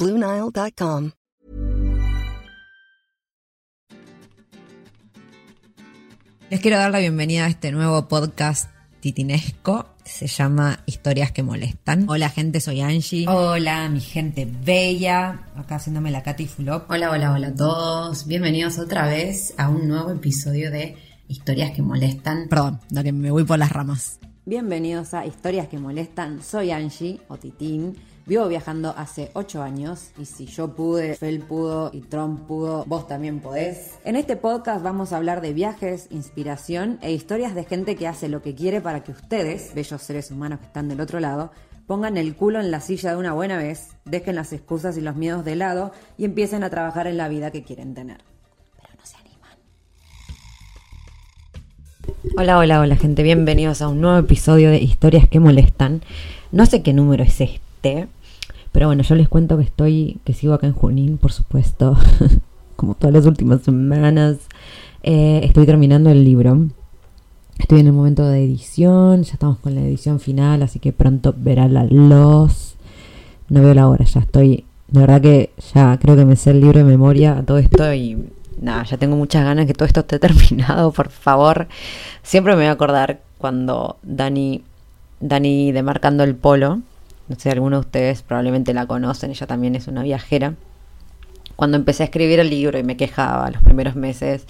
Bluenile.com. Les quiero dar la bienvenida a este nuevo podcast titinesco. Se llama Historias que molestan. Hola gente, soy Angie. Hola mi gente bella. Acá haciéndome la Katy Fulop. Hola, hola, hola a todos. Bienvenidos otra vez a un nuevo episodio de Historias que molestan. Perdón, da que me voy por las ramas. Bienvenidos a Historias que molestan. Soy Angie o Titín. Vivo viajando hace 8 años y si yo pude, Fel pudo y Trump pudo, vos también podés. En este podcast vamos a hablar de viajes, inspiración e historias de gente que hace lo que quiere para que ustedes, bellos seres humanos que están del otro lado, pongan el culo en la silla de una buena vez, dejen las excusas y los miedos de lado y empiecen a trabajar en la vida que quieren tener. Pero no se animan. Hola, hola, hola gente. Bienvenidos a un nuevo episodio de Historias que molestan. No sé qué número es este. Pero bueno, yo les cuento que estoy, que sigo acá en Junín, por supuesto, como todas las últimas semanas. Eh, estoy terminando el libro. Estoy en el momento de edición, ya estamos con la edición final, así que pronto verá la luz. No veo la hora, ya estoy, de verdad que ya creo que me sé el libro de memoria a todo esto y nada, ya tengo muchas ganas que todo esto esté terminado, por favor. Siempre me voy a acordar cuando Dani, Dani demarcando el polo, no sé, algunos de ustedes probablemente la conocen, ella también es una viajera. Cuando empecé a escribir el libro y me quejaba los primeros meses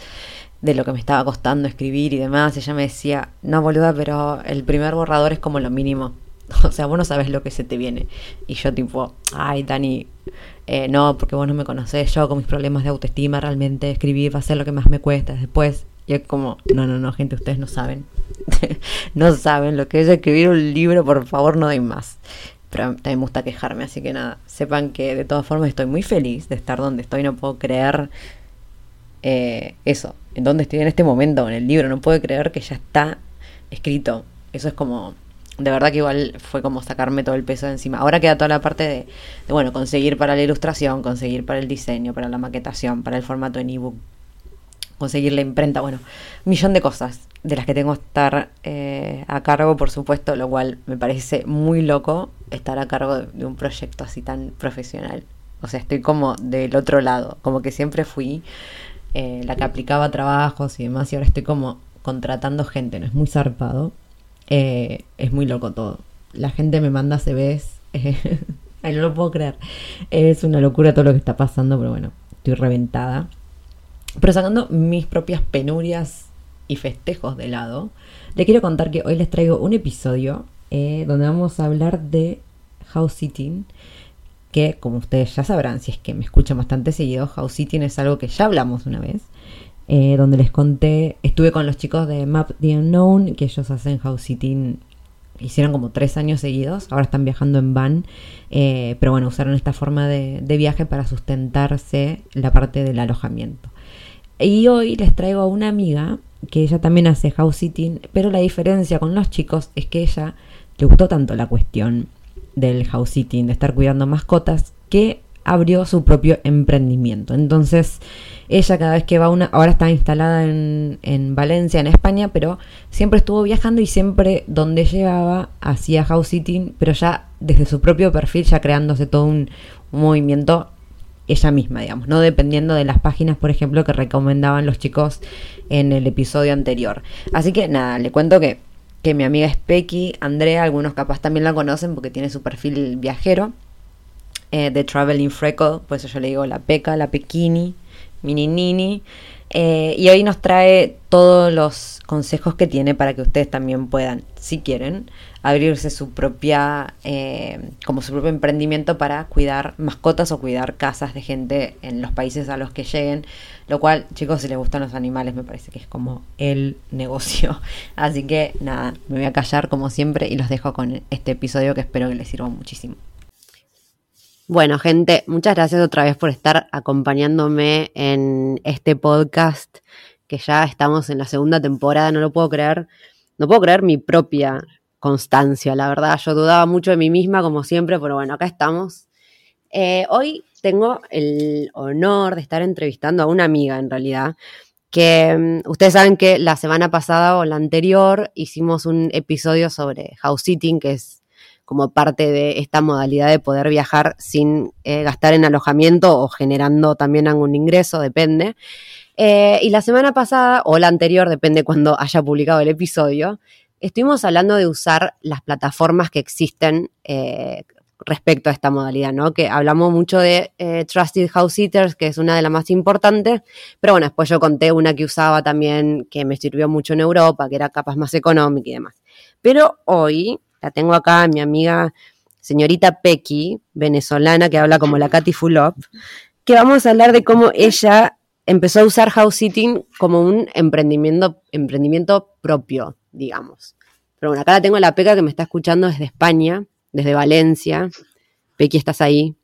de lo que me estaba costando escribir y demás, ella me decía, no boluda, pero el primer borrador es como lo mínimo. O sea, vos no sabes lo que se te viene. Y yo tipo, ay, Dani, eh, no, porque vos no me conocés, yo con mis problemas de autoestima realmente escribir va a ser lo que más me cuesta después. Y es como, no, no, no, gente, ustedes no saben. no saben lo que es escribir un libro, por favor, no den más pero también me gusta quejarme, así que nada, sepan que de todas formas estoy muy feliz de estar donde estoy, no puedo creer eh, eso, en donde estoy en este momento en el libro, no puedo creer que ya está escrito, eso es como, de verdad que igual fue como sacarme todo el peso de encima, ahora queda toda la parte de, de bueno, conseguir para la ilustración, conseguir para el diseño, para la maquetación, para el formato en ebook, conseguir la imprenta, bueno, millón de cosas de las que tengo que estar eh, a cargo, por supuesto, lo cual me parece muy loco estar a cargo de, un proyecto así tan profesional. O sea, estoy como del otro lado, como que siempre fui eh, la que aplicaba trabajos y demás, y ahora estoy como contratando gente, ¿no? Es muy zarpado, eh, es muy loco todo. La gente me manda CVs, ay, no lo puedo creer. Es una locura todo lo que está pasando, pero bueno, estoy reventada. Pero sacando mis propias penurias y festejos de lado, le quiero contar que hoy les traigo un episodio eh, donde vamos a hablar de house sitting, que como ustedes ya sabrán, si es que me escuchan bastante seguido, house sitting es algo que ya hablamos una vez, eh, donde les conté, estuve con los chicos de Map the Unknown, que ellos hacen house sitting, hicieron como tres años seguidos, ahora están viajando en van, eh, pero bueno, usaron esta forma de viaje para sustentarse la parte del alojamiento. Y hoy les traigo a una amiga que ella también hace house sitting, pero la diferencia con los chicos es que ella le gustó tanto la cuestión del house sitting, de estar cuidando mascotas, que abrió su propio emprendimiento. Entonces, ella cada vez que va una, ahora está instalada en, en, Valencia, en España, pero siempre estuvo viajando y siempre donde llegaba hacía house sitting, pero ya desde su propio perfil, ya creándose todo un, un movimiento ella misma, digamos, no dependiendo de las páginas, por ejemplo, que recomendaban los chicos en el episodio anterior. Así que nada, le cuento que, que mi amiga es Pequi, Andrea, algunos capaz también la conocen porque tiene su perfil viajero. eh, de Traveling Freckle, por eso yo le digo la peca, la pequini, mini nini. Eh, y hoy nos trae todos los consejos que tiene para que ustedes también puedan, si quieren, abrirse su propia, eh, como su propio emprendimiento para cuidar mascotas o cuidar casas de gente en los países a los que lleguen. Lo cual, chicos, si les gustan los animales, me parece que es como el negocio. Así que nada, me voy a callar como siempre y los dejo con este episodio que espero que les sirva muchísimo. Bueno, gente, muchas gracias otra vez por estar acompañándome en este podcast, que ya estamos en la segunda temporada, no lo puedo creer, no puedo creer mi propia constancia, la verdad, yo dudaba mucho de mí misma, como siempre, pero bueno, acá estamos. Eh, hoy tengo el honor de estar entrevistando a una amiga, en realidad, que um, ustedes saben que la semana pasada o la anterior hicimos un episodio sobre house sitting, que es como parte de esta modalidad de poder viajar sin eh, gastar en alojamiento o generando también algún ingreso, depende. Eh, y la semana pasada, o la anterior, depende cuando haya publicado el episodio, estuvimos hablando de usar las plataformas que existen eh, respecto a esta modalidad, ¿no? Que hablamos mucho de Trusted House Sitters, que es una de las más importantes, pero bueno, después yo conté una que usaba también, que me sirvió mucho en Europa, que era capaz más económica y demás. Pero hoy la tengo acá, mi amiga señorita Pequi, venezolana, que habla como la Katy Fulop, que vamos a hablar de cómo ella empezó a usar house sitting como un emprendimiento, emprendimiento propio, digamos. Pero bueno, acá la tengo la Peca que me está escuchando desde España, desde Valencia. Pequi, ¿estás ahí?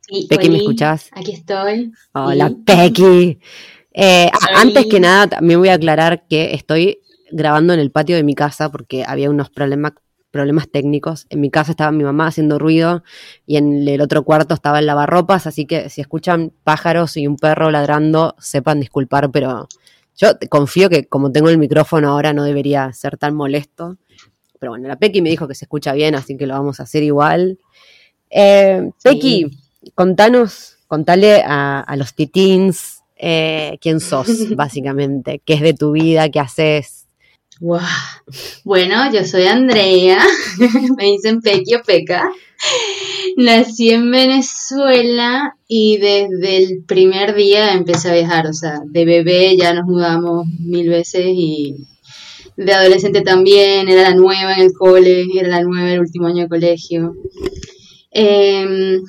Sí, Pequi, ¿me escuchás? Aquí estoy. Hola, Pequi. Eh, antes que nada, también voy a aclarar que estoy grabando en el patio de mi casa porque había unos problemas problemas técnicos. En mi casa estaba mi mamá haciendo ruido y en el otro cuarto estaba el lavarropas, así que si escuchan pájaros y un perro ladrando, sepan disculpar, pero yo confío que como tengo el micrófono ahora no debería ser tan molesto. Pero bueno, la Pequi me dijo que se escucha bien, así que lo vamos a hacer igual. Eh, Pequi, contanos, contale a, los titins eh, quién sos, básicamente, qué es de tu vida, qué haces, Wow. Bueno, yo soy Andrea, me dicen Pequi o Peca. Nací en Venezuela y desde el primer día empecé a viajar, o sea, de bebé ya nos mudamos mil veces y de adolescente también, era la nueva en el cole, era la nueva el último año de colegio. Em,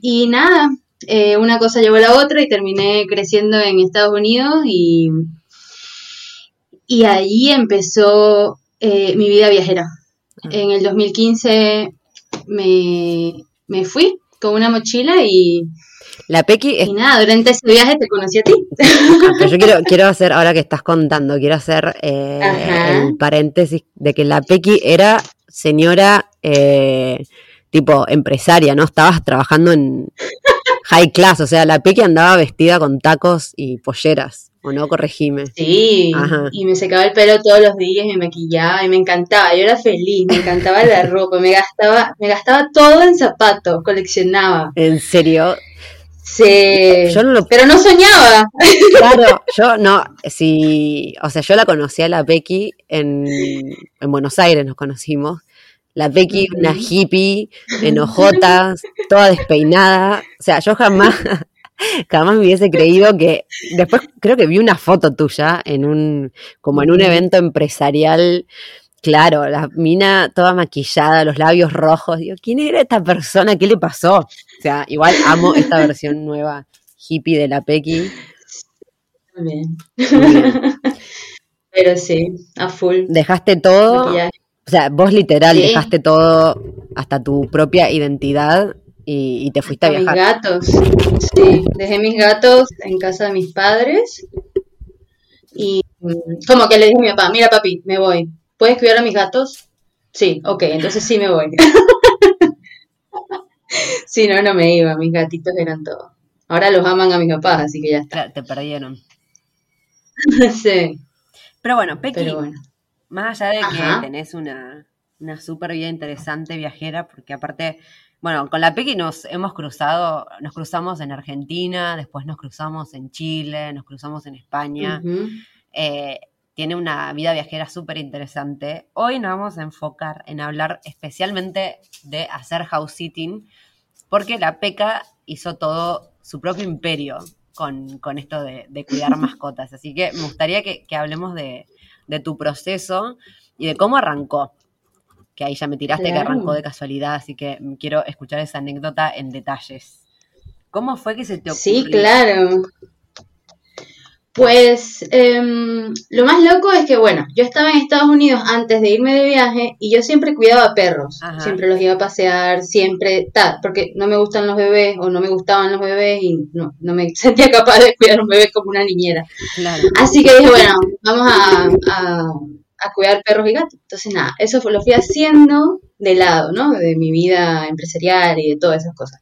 y nada, eh, una cosa llevó a la otra y terminé creciendo en Estados Unidos y y ahí empezó eh, mi vida viajera. Ah. En el 2015 me, me fui con una mochila y... La Pequi Y nada, durante ese viaje te conocí a ti. yo quiero, quiero hacer, ahora que estás contando, quiero hacer eh, el paréntesis de que la Pequi era señora eh, tipo empresaria, ¿no? Estabas trabajando en high class, o sea, la Pequi andaba vestida con tacos y polleras. ¿O no? Corregime. Sí, y me secaba el pelo todos los días, me maquillaba y me encantaba. Yo era feliz, me encantaba la ropa, me gastaba, me gastaba todo en zapatos, coleccionaba. ¿En serio? Sí. Yo no lo... Pero no soñaba. Claro, yo no, sí, o sea, yo la conocí a la Becky en, en Buenos Aires, nos conocimos. La Becky, una hippie, enojotas, toda despeinada. O sea, yo jamás, jamás me hubiese creído que después creo que vi una foto tuya en un como en un evento empresarial Claro, la mina toda maquillada, los labios rojos. Digo, ¿quién era esta persona? ¿Qué le pasó? O sea, igual amo esta versión nueva hippie de la Pequi. Bien. Pero sí, a full. Dejaste todo. O sea, vos literal dejaste todo hasta tu propia identidad y, te fuiste a viajar. Mis gatos, sí, dejé mis gatos en casa de mis padres y mm, como que le dije a mi papá, mira papi, me voy, ¿puedes cuidar a mis gatos? Sí, ok, entonces sí me voy. si no, no me iba, mis gatitos eran todo. Ahora los aman a mis papás, así que ya está. Te perdieron. sí. Pero bueno, Pequi, más allá de que tenés una, una súper vida interesante viajera, porque aparte bueno, con la Pequi nos hemos cruzado, nos cruzamos en Argentina, después nos cruzamos en Chile, nos cruzamos en España. Eh, tiene una vida viajera súper interesante. Hoy nos vamos a enfocar en hablar especialmente de hacer house sitting, porque la Peca hizo todo su propio imperio con, con esto de, de cuidar mascotas. Así que me gustaría que, que hablemos de, de tu proceso y de cómo arrancó. Que ahí ya me tiraste que arrancó de casualidad, así que quiero escuchar esa anécdota en detalles. ¿Cómo fue que se te ocurrió? Sí, claro. Pues em, lo más loco es que, bueno, yo estaba en Estados Unidos antes de irme de viaje y yo siempre cuidaba perros, Ajá. siempre los iba a pasear, siempre tal, porque no me gustan los bebés o no me gustaban los bebés y no, no me sentía capaz de cuidar a un bebé como una niñera. Claro. Así que dije, bueno, vamos a, a- a cuidar perros y gatos. Entonces, nada, eso lo fui haciendo de lado, ¿no? De mi vida empresarial y de todas esas cosas.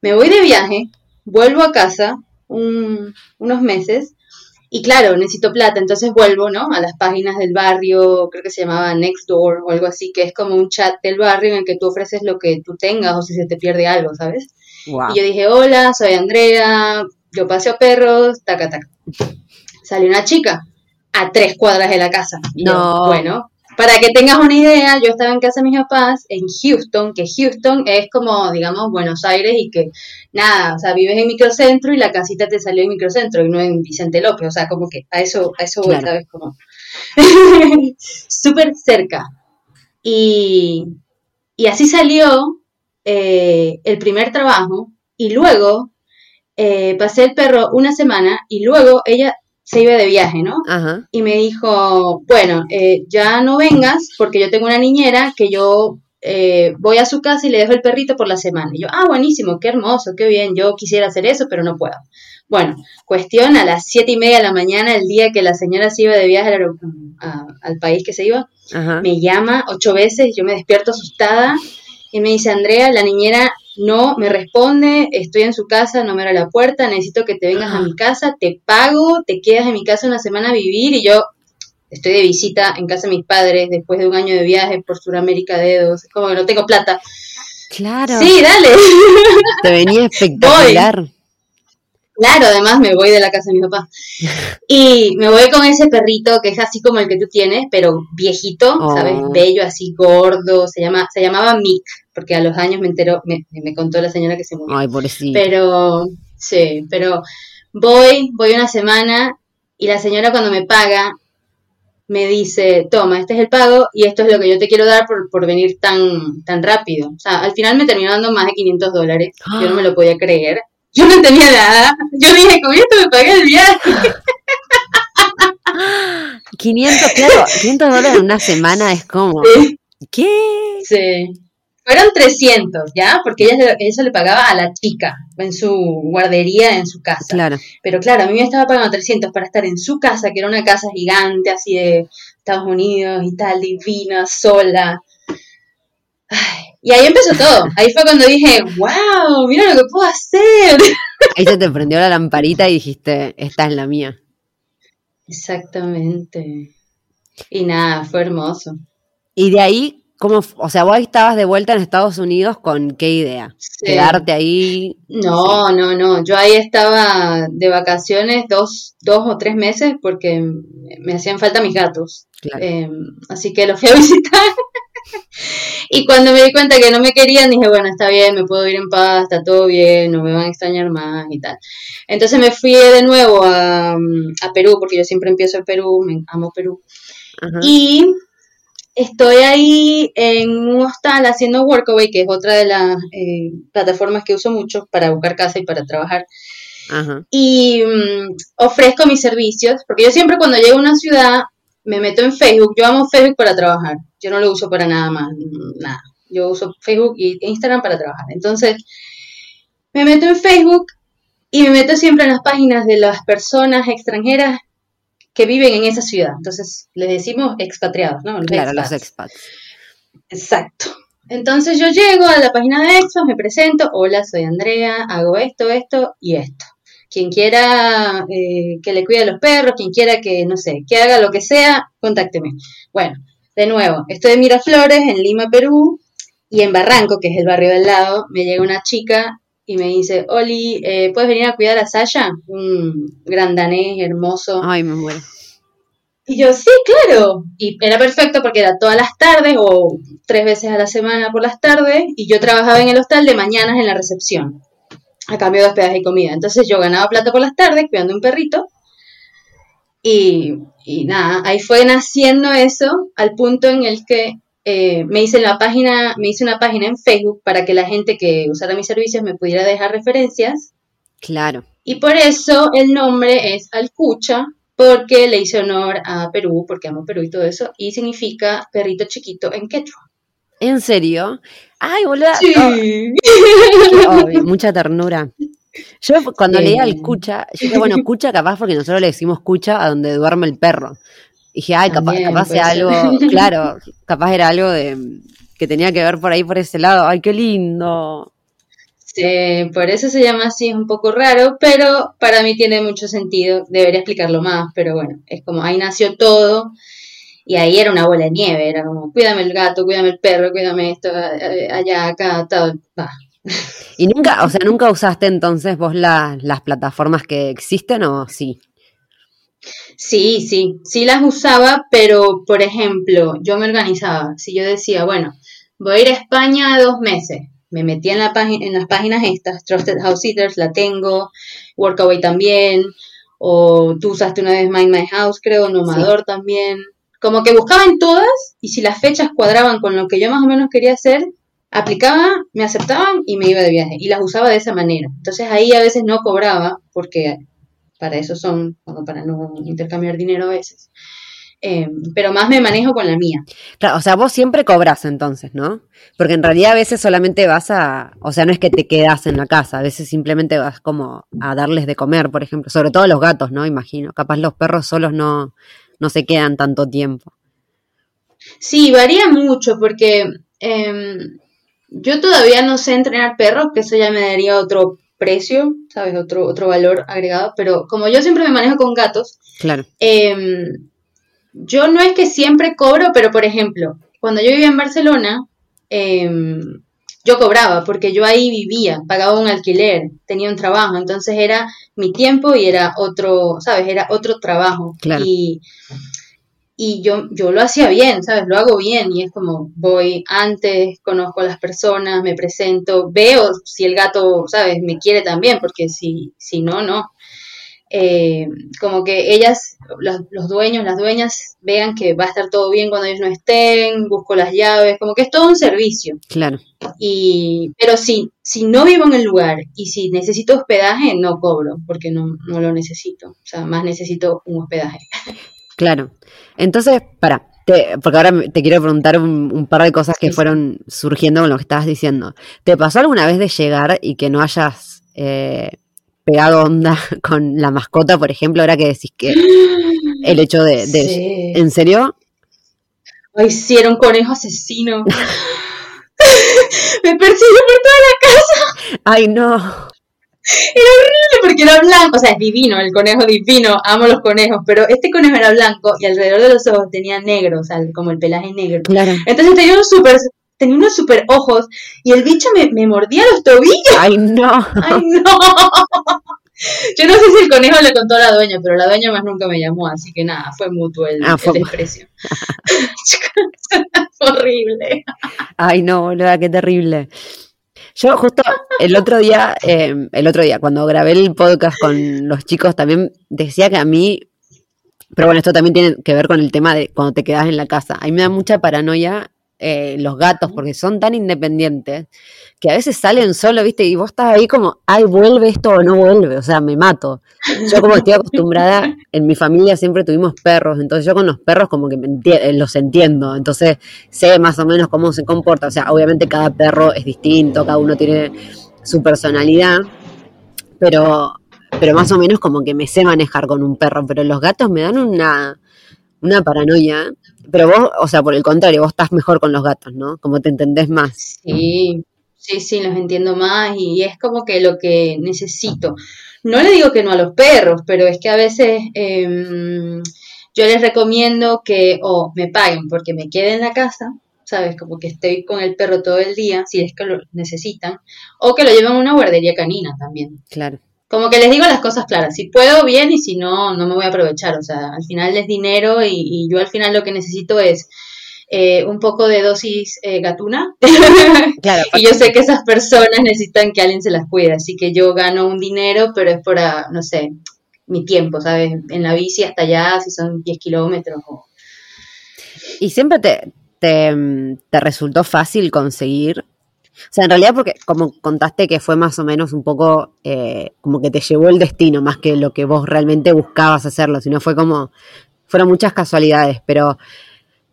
Me voy de viaje, vuelvo a casa un- unos meses y claro, necesito plata, entonces vuelvo, ¿no? A las páginas del barrio, creo que se llamaba Nextdoor o algo así, que es como un chat del barrio en el que tú ofreces lo que tú tengas o si se te pierde algo, ¿sabes? Wow. Y yo dije, hola, soy Andrea, yo paseo perros, taca, taca. Salió una chica a tres cuadras de la casa. Y yo, No. bueno, para que tengas una idea, yo estaba en casa de mis papás en Houston, que Houston es como, digamos, Buenos Aires y que, nada, o sea, vives en microcentro y la casita te salió en microcentro y no en Vicente López, o sea, como que a eso, a eso voy, Claro. ¿sabes? Como súper cerca. Y, y así salió eh, el primer trabajo y luego eh, pasé el perro una semana y luego ella se iba de viaje, ¿no? Ajá. Y me dijo, bueno, eh, ya no vengas porque yo tengo una niñera que yo eh, voy a su casa y le dejo el perrito por la semana. Y yo, ah, buenísimo, qué hermoso, qué bien, yo quisiera hacer eso, pero no puedo. Bueno, cuestión a las siete y media de la mañana, el día que la señora se iba de viaje al, aero- a- al país que se iba, Ajá. me llama ocho veces, yo me despierto asustada y me dice, Andrea, la niñera no me responde, estoy en su casa, no me abre la puerta, necesito que te vengas a mi casa, te pago, te quedas en mi casa una semana a vivir y yo estoy de visita en casa de mis padres después de un año de viaje por Sudamérica dedos, como que no tengo plata. Claro. Sí, dale. Te venía espectacular. Claro, además me voy de la casa de mi papá. Y me voy con ese perrito que es así como el que tú tienes, pero viejito, Oh. ¿sabes? Bello, así gordo. Se llama, se llamaba Mick, porque a los años me enteró, me, me contó la señora que se murió. Ay, pobrecito. Pero, sí, pero voy, voy una semana y la señora cuando me paga me dice, toma, este es el pago y esto es lo que yo te quiero dar por, por venir tan, tan rápido. O sea, al final me terminó dando más de 500 dólares. Yo no me lo podía creer. Yo no tenía nada. Yo dije, con esto me pagué el viaje. 500, claro, 500 dólares en una semana es como. Sí. ¿Qué? Sí. Fueron 300, ¿ya? Porque ella, se- eso le pagaba a la chica en su guardería, en su casa. Claro. Pero claro, a mí me estaba pagando 300 para estar en su casa, que era una casa gigante, así de Estados Unidos y tal, divina, sola. Y ahí empezó todo. Ahí fue cuando dije, wow, mira lo que puedo hacer. Ahí se te prendió la lamparita y dijiste, esta es la mía. Exactamente. Y nada, fue hermoso. Y de ahí, ¿cómo? O sea, vos ahí estabas de vuelta en Estados Unidos con qué idea? Sí. Quedarte ahí. No, no, no. Yo ahí estaba de vacaciones dos, dos o tres meses porque me hacían falta mis gatos. Claro. Eh, así que los fui a visitar. Y cuando me di cuenta que no me querían, dije, bueno, está bien, me puedo ir en paz, está todo bien, no me van a extrañar más y tal. Entonces me fui de nuevo a, a Perú, porque yo siempre empiezo en Perú, me amo Perú. Ajá. Y estoy ahí en un hostal haciendo Workaway, que es otra de las eh, plataformas que uso mucho para buscar casa y para trabajar. Ajá. Y mm, ofrezco mis servicios, porque yo siempre cuando llego a una ciudad me meto en Facebook. Yo amo Facebook para trabajar. Yo no lo uso para nada más, nada. Yo uso Facebook y Instagram para trabajar. Entonces, me meto en Facebook y me meto siempre en las páginas de las personas extranjeras que viven en esa ciudad. Entonces, les decimos expatriados, ¿no? Los Claro, los expats. expats. Exacto. Entonces yo llego a la página de Expos, me presento, hola, soy Andrea, hago esto, esto y esto quien quiera eh, que le cuide a los perros, quien quiera que, no sé, que haga lo que sea, contácteme. Bueno, de nuevo, estoy en Miraflores, en Lima, Perú, y en Barranco, que es el barrio del lado, me llega una chica y me dice, Oli, eh, ¿puedes venir a cuidar a Sasha? Un gran danés hermoso. Ay, me muero. Y yo, sí, claro. Y era perfecto porque era todas las tardes o tres veces a la semana por las tardes y yo trabajaba en el hostal de mañanas en la recepción a cambio de hospedaje y comida. Entonces yo ganaba plata por las tardes cuidando un perrito y, y nada, ahí fue naciendo eso al punto en el que eh, me hice la página, me hice una página en Facebook para que la gente que usara mis servicios me pudiera dejar referencias. Claro. Y por eso el nombre es Alcucha, porque le hice honor a Perú, porque amo Perú y todo eso, y significa perrito chiquito en quechua. ¿En serio? Ay, boluda. Sí. Oh, obvio, mucha ternura. Yo cuando Sí. leía el cucha, yo dije, bueno, cucha capaz porque nosotros le decimos cucha a donde duerme el perro. Y dije, ay, capaz, También capaz era algo, claro, capaz era algo de que tenía que ver por ahí por ese lado. Ay, qué lindo. Sí, por eso se llama así, es un poco raro, pero para mí tiene mucho sentido. Debería explicarlo más, pero bueno, es como ahí nació todo y ahí era una bola de nieve, era como, cuídame el gato, cuídame el perro, cuídame esto, allá, acá, todo. va. Y nunca, o sea, nunca usaste entonces vos la- las plataformas que existen o sí. Sí, sí, sí las usaba, pero por ejemplo, yo me organizaba. Si yo decía, bueno, voy a ir a España dos meses, me metía en, la página, en las páginas estas, Trusted House Sitters, la tengo, Workaway también, o tú usaste una vez Mind My House, creo, Nomador también. Como que buscaba en todas y si las fechas cuadraban con lo que yo más o menos quería hacer, aplicaba, me aceptaban y me iba de viaje. Y las usaba de esa manera. Entonces ahí a veces no cobraba, porque para eso son, para no intercambiar dinero a veces. Eh, pero más me manejo con la mía. Claro, o sea, vos siempre cobras entonces, ¿no? Porque en realidad a veces solamente vas a, o sea, no es que te quedas en la casa, a veces simplemente vas como a darles de comer, por ejemplo, sobre todo a los gatos, ¿no? Imagino, capaz los perros solos no, no se quedan tanto tiempo. Sí, varía mucho porque em, yo todavía no sé entrenar perros, que eso ya me daría otro precio, ¿sabes? Otro, otro valor agregado, pero como yo siempre me manejo con gatos, Claro, em, yo no es que siempre cobro, pero por ejemplo, cuando yo vivía en Barcelona, em, yo cobraba porque yo ahí vivía, pagaba un alquiler, tenía un trabajo, entonces era mi tiempo y era otro, ¿sabes? Era otro trabajo. Claro. Y, y yo, yo lo hacía bien, ¿sabes? Lo hago bien y es como voy antes, conozco a las personas, me presento, veo si el gato, ¿sabes? Me quiere también, porque si, si no, no. Eh, como que ellas, los, los dueños, las dueñas, vean que va a estar todo bien cuando ellos no estén, busco las llaves, como que es todo un servicio. claro. Y, pero sí, si no vivo en el lugar y si necesito hospedaje, no cobro, porque no, no lo necesito. O sea, más necesito un hospedaje. Claro. Entonces, para, porque ahora te quiero preguntar un, un par de cosas que sí. fueron surgiendo con lo que estabas diciendo. ¿Te pasó alguna vez de llegar y que no hayas eh, pegado onda con la mascota, por ejemplo, ahora que decís que el hecho de... de- Sí. ¿En serio? Ay, sí, era un conejo asesino. Me persiguió por toda la casa. Ay, no. Era horrible porque era blanco. O sea, es divino, el conejo divino. Amo los conejos. Pero este conejo era blanco y alrededor de los ojos tenía negro, o sea, como el pelaje negro. Claro. Entonces tenía unos super, tenía unos super ojos y el bicho me, me mordía los tobillos. Ay, no. ¡Ay, no! Yo no sé si el conejo le contó a la dueña, pero la dueña más nunca me llamó, así que nada, fue mutuo el, Ah, el desprecio. Horrible. Ay, no, boluda, qué terrible. Yo justo el otro día, eh, el otro día, cuando grabé el podcast con los chicos, también decía que a mí, pero bueno, esto también tiene que ver con el tema de cuando te quedas en la casa. A mí me da mucha paranoia eh, los gatos, porque son tan independientes que a veces salen solo, ¿viste? Y vos estás ahí como, ay, vuelve esto o no vuelve, o sea, me mato. Yo como estoy acostumbrada, en mi familia siempre tuvimos perros, entonces yo con los perros como que me enti- eh, los entiendo, entonces sé más o menos cómo se comporta, o sea, obviamente cada perro es distinto, cada uno tiene su personalidad, pero, pero más o menos como que me sé manejar con un perro, pero los gatos me dan una, una paranoia, pero vos, o sea, por el contrario, vos estás mejor con los gatos, ¿no? Como te entendés más. Sí, sí, sí, los entiendo más y es como que lo que necesito. No le digo que no a los perros, pero es que a veces em, yo les recomiendo que o me paguen porque me quede en la casa, ¿sabes? Como que estoy con el perro todo el día, si es que lo necesitan, o que lo lleven a una guardería canina también. Claro. Como que les digo las cosas claras, si puedo bien y si no, no me voy a aprovechar, o sea, al final es dinero y, y yo al final lo que necesito es eh, un poco de dosis eh, gatuna. Claro, y yo sé que esas personas necesitan que alguien se las cuide, así que yo gano un dinero, pero es por, ah, no sé, mi tiempo, ¿sabes? En la bici hasta allá, si son 10 kilómetros. o- ¿Y siempre te, te, te resultó fácil conseguir? O sea, en realidad porque como contaste que fue más o menos un poco eh, como que te llevó el destino más que lo que vos realmente buscabas hacerlo, sino fue como, fueron muchas casualidades, pero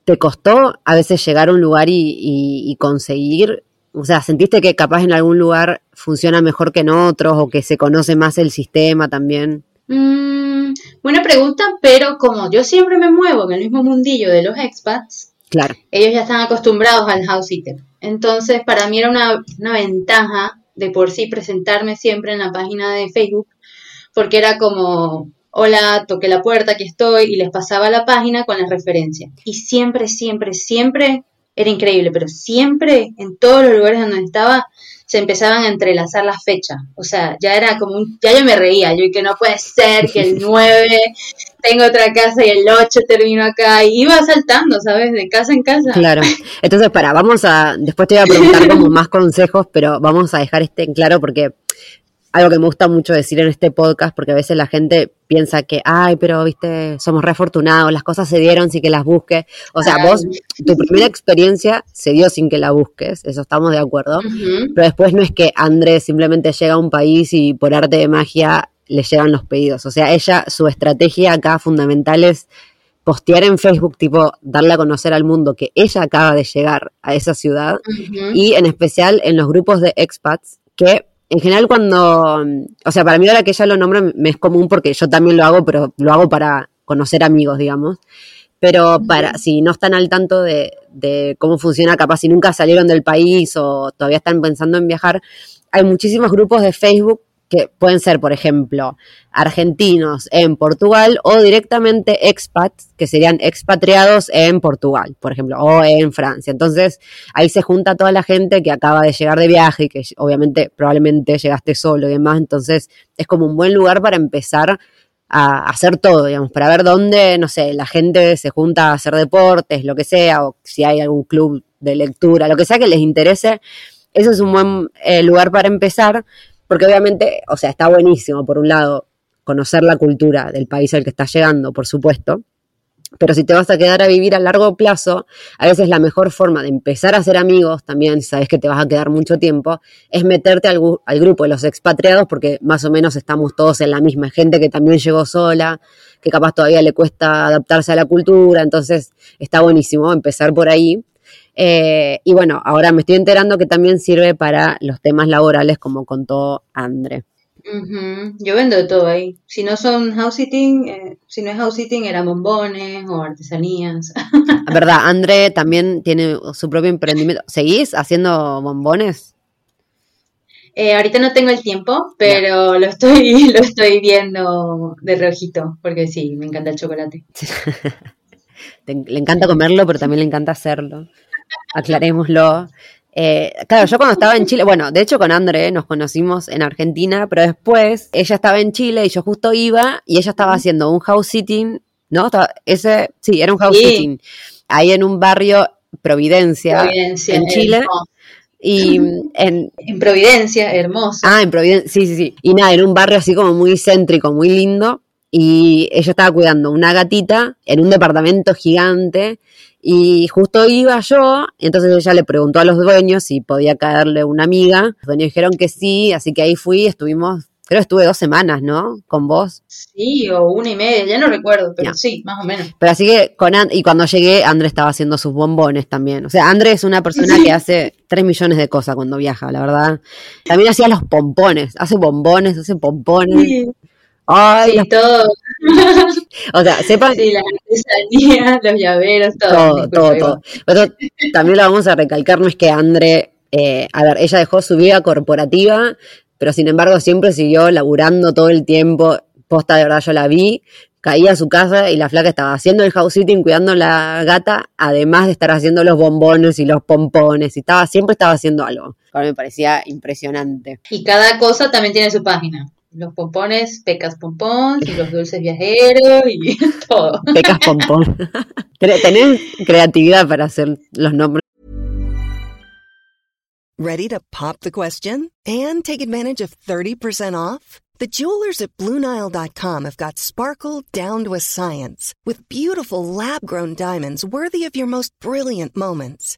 ¿te costó a veces llegar a un lugar y, y- y conseguir? O sea, ¿sentiste que capaz en algún lugar funciona mejor que en otros o que se conoce más el sistema también? Mm, buena pregunta, pero como yo siempre me muevo en el mismo mundillo de los expats, Claro, ellos ya están acostumbrados al house sitter. Entonces, para mí era una, una ventaja de por sí presentarme siempre en la página de Facebook, porque era como, hola, toqué la puerta, aquí estoy, y les pasaba la página con las referencias. Y siempre, siempre, siempre, era increíble, pero siempre, en todos los lugares donde estaba, se empezaban a entrelazar las fechas. O sea, ya era como un, ya yo me reía, yo que no puede ser que el 9 tengo otra casa y el 8 termino acá, y iba saltando, ¿sabes? De casa en casa. Claro. Entonces, para, vamos a, después te voy a preguntar como más consejos, pero vamos a dejar este en claro porque algo que me gusta mucho decir en este podcast, porque a veces la gente piensa que, ay, pero viste, somos re afortunados, las cosas se dieron sin que las busques. O sea, Ay. vos, tu primera experiencia se dio sin que la busques, eso estamos de acuerdo. Pero después no es que Andrés simplemente llega a un país y por arte de magia le llegan los pedidos. O sea, ella, su estrategia acá fundamental es postear en Facebook, tipo, darle a conocer al mundo que ella acaba de llegar a esa ciudad y en especial en los grupos de expats que en general cuando, o sea, para mí ahora que ella lo nombra me es común porque yo también lo hago, pero lo hago para conocer amigos, digamos. Pero para, si no están al tanto de, de cómo funciona, capaz si nunca salieron del país o todavía están pensando en viajar, hay muchísimos grupos de Facebook que pueden ser, por ejemplo, argentinos en Portugal o directamente expats, que serían expatriados en Portugal, por ejemplo, o en Francia. Entonces, ahí se junta toda la gente que acaba de llegar de viaje y que obviamente probablemente llegaste solo y demás. Entonces, es como un buen lugar para empezar a hacer todo, digamos, para ver dónde, no sé, la gente se junta a hacer deportes, lo que sea, o si hay algún club de lectura, lo que sea que les interese. Ese es un buen eh, lugar para empezar, porque obviamente, o sea, está buenísimo, por un lado, conocer la cultura del país al que estás llegando, por supuesto, pero si te vas a quedar a vivir a largo plazo, a veces la mejor forma de empezar a hacer amigos, también sabes que te vas a quedar mucho tiempo, es meterte al, al grupo de los expatriados, porque más o menos estamos todos en la misma. Gente que también llegó sola, que capaz todavía le cuesta adaptarse a la cultura, entonces está buenísimo empezar por ahí. Eh, y bueno, ahora me estoy enterando que también sirve para los temas laborales, como contó Andre. Ujú, Yo vendo de todo ahí. Si no son house sitting, eh, si no es house sitting, eran bombones o artesanías. ¿Verdad? Andre también tiene su propio emprendimiento. ¿Seguís haciendo bombones? Eh, ahorita no tengo el tiempo, pero lo estoy, lo estoy viendo de reojito, porque sí, me encanta el chocolate. Te- le encanta comerlo, pero también le encanta hacerlo. Aclarémoslo. Eh, claro, yo cuando estaba en Chile, bueno, de hecho con Andre nos conocimos en Argentina, pero después ella estaba en Chile y yo justo iba y ella estaba haciendo un house sitting, ¿no? Estaba- ese, sí, era un house Sí. sitting, ahí en un barrio Providencia, Providencia, en Chile. hermoso. Y en, En Providencia, hermoso. Ah, en Providencia, sí, sí, sí. Y nada, en un barrio así como muy céntrico, muy lindo. Y ella estaba cuidando una gatita en un departamento gigante. Y justo iba yo, entonces ella le preguntó a los dueños si podía caerle una amiga. Los dueños dijeron que sí, así que ahí fui, estuvimos, creo que estuve dos semanas, ¿no? Con vos. Sí, o una y media, ya no recuerdo, pero sí, más o menos. Pero así que con And- y cuando llegué, André estaba haciendo sus bombones también. O sea, André es una persona que hace tres millones de cosas cuando viaja, la verdad. También hacía los pompones, hace bombones, hace pompones. Sí, Ay, sí, todo. o sea, sepan Sí, las artesanías, los llaveros, todo. todo, Disculpa, todo, todo. Pero también lo vamos a recalcar, no es que André, eh, a ver, ella dejó su vida corporativa, pero sin embargo siempre siguió laburando todo el tiempo. Posta, de verdad, yo la vi, caía a su casa y la flaca estaba haciendo el house sitting, cuidando la gata, además de estar haciendo los bombones y los pompones, y estaba, siempre estaba haciendo algo. A mí me parecía impresionante. Y cada cosa también tiene su página. Los pompones, pecas pompons y los dulces viajeros y todo. Pecas pompón. Tenés creatividad para hacer los nombres. Ready to pop the question and take advantage of 30% off? The jewelers at BlueNile.com have got sparkle down to a science with beautiful lab grown diamonds worthy of your most brilliant moments.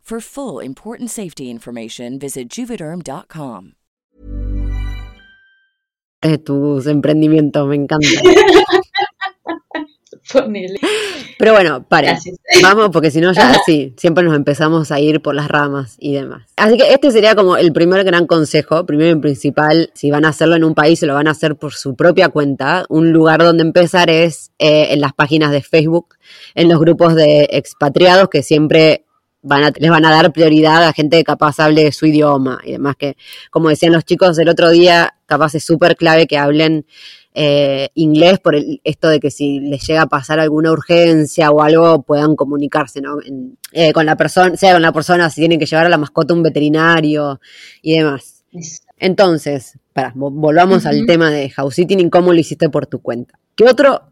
For full important safety information, visit juvederm.com. de tus emprendimientos, me encanta. Ponele. Pero bueno, pare. Gracias. Vamos, porque si no ya sí, siempre nos empezamos a ir por las ramas y demás. Así que este sería como el primer gran consejo, primero y principal, si van a hacerlo en un país, se lo van a hacer por su propia cuenta. Un lugar donde empezar es eh, en las páginas de Facebook, en los grupos de expatriados que siempre van a, les van a dar prioridad a gente que capaz hable su idioma y demás que, como decían los chicos el otro día, capaz es súper clave que hablen eh, inglés por el, esto de que si les llega a pasar alguna urgencia o algo puedan comunicarse ¿no? En- eh, con la persona, sea con la persona, si tienen que llevar a la mascota un veterinario y demás. Entonces, para, volvamos al tema de house sitting y cómo lo hiciste por tu cuenta. ¿Qué, otro,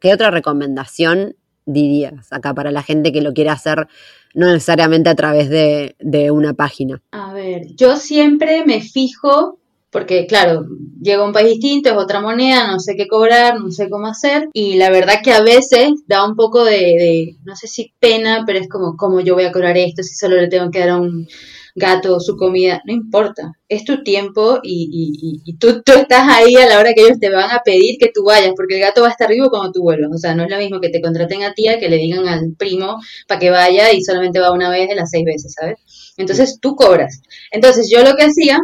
¿Qué otra recomendación dirías acá para la gente que lo quiere hacer no necesariamente a través de, de una página? A ver, yo siempre me fijo, porque claro, llego a un país distinto, es otra moneda, no sé qué cobrar, no sé cómo hacer, y la verdad que a veces da un poco de, de, no sé si pena, pero es como, ¿cómo yo voy a cobrar esto si solo le tengo que dar a un gato su comida? No importa, es tu tiempo y, y, y, y tú, tú estás ahí a la hora que ellos te van a pedir que tú vayas, porque el gato va a estar vivo cuando tú vuelvas, o sea, no es lo mismo que te contraten a ti a que le digan al primo para que vaya y solamente va una vez de las seis veces, ¿sabes? Entonces tú cobras. Entonces yo lo que hacía